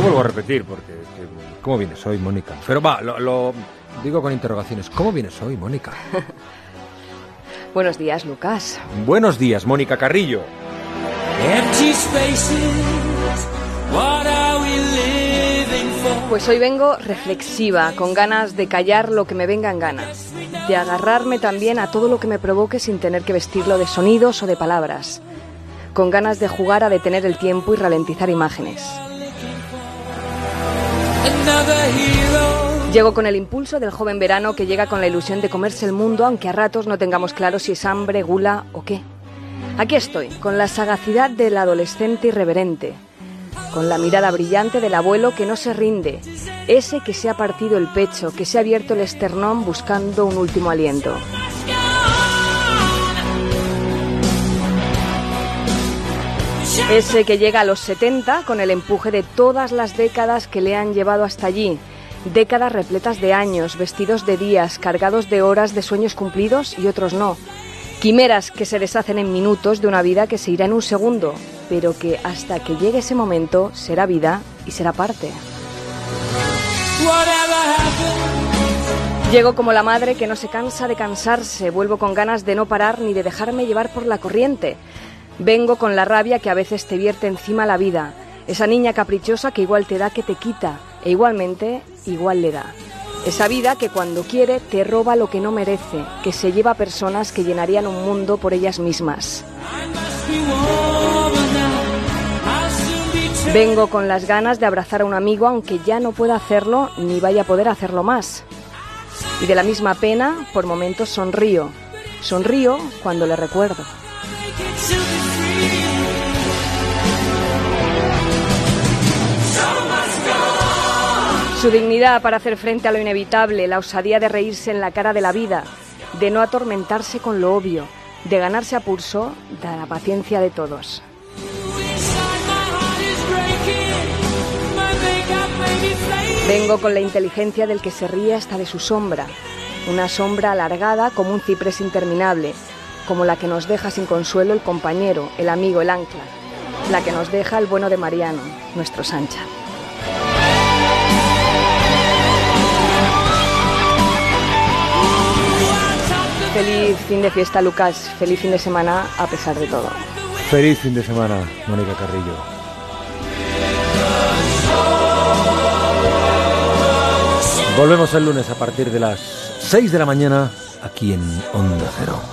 puedo repetir porque... que- ¿Cómo vienes hoy, Mónica? Pero va, lo, lo digo con interrogaciones. ¿Cómo vienes hoy, Mónica? Buenos días, Lucas. Buenos días, Mónica Carrillo. Empty spaces, what are we living for? Pues hoy vengo reflexiva, con ganas de callar lo que me venga en ganas, de agarrarme también a todo lo que me provoque sin tener que vestirlo de sonidos o de palabras, con ganas de jugar a detener el tiempo y ralentizar imágenes. Llego con el impulso del joven verano que llega con la ilusión de comerse el mundo, aunque a ratos no tengamos claro si es hambre, gula o qué. Aquí estoy, con la sagacidad del adolescente irreverente, con la mirada brillante del abuelo que no se rinde, ese que se ha partido el pecho, que se ha abierto el esternón buscando un último aliento. Ese que llega a los 70 con el empuje de todas las décadas que le han llevado hasta allí. Décadas repletas de años, vestidos de días, cargados de horas de sueños cumplidos y otros no. Quimeras que se deshacen en minutos de una vida que se irá en un segundo, pero que hasta que llegue ese momento será vida y será parte. Llego como la madre que no se cansa de cansarse, vuelvo con ganas de no parar ni de dejarme llevar por la corriente. Vengo con la rabia que a veces te vierte encima la vida, esa niña caprichosa que igual te da que te quita e igualmente igual le da. Esa vida que cuando quiere te roba lo que no merece, que se lleva a personas que llenarían un mundo por ellas mismas. Vengo con las ganas de abrazar a un amigo aunque ya no pueda hacerlo ni vaya a poder hacerlo más. Y de la misma pena, por momentos sonrío. Sonrío cuando le recuerdo. Su dignidad para hacer frente a lo inevitable, la osadía de reírse en la cara de la vida, de no atormentarse con lo obvio, de ganarse a pulso de la paciencia de todos. Vengo con la inteligencia del que se ríe hasta de su sombra, una sombra alargada como un ciprés interminable, como la que nos deja sin consuelo el compañero, el amigo, el ancla, la que nos deja el bueno de Mariano, nuestro Sancha. Feliz fin de fiesta, Lucas. Feliz fin de semana a pesar de todo. Feliz fin de semana, Mónica Carrillo. Volvemos el lunes a partir de las 6 de la mañana aquí en Onda Cero.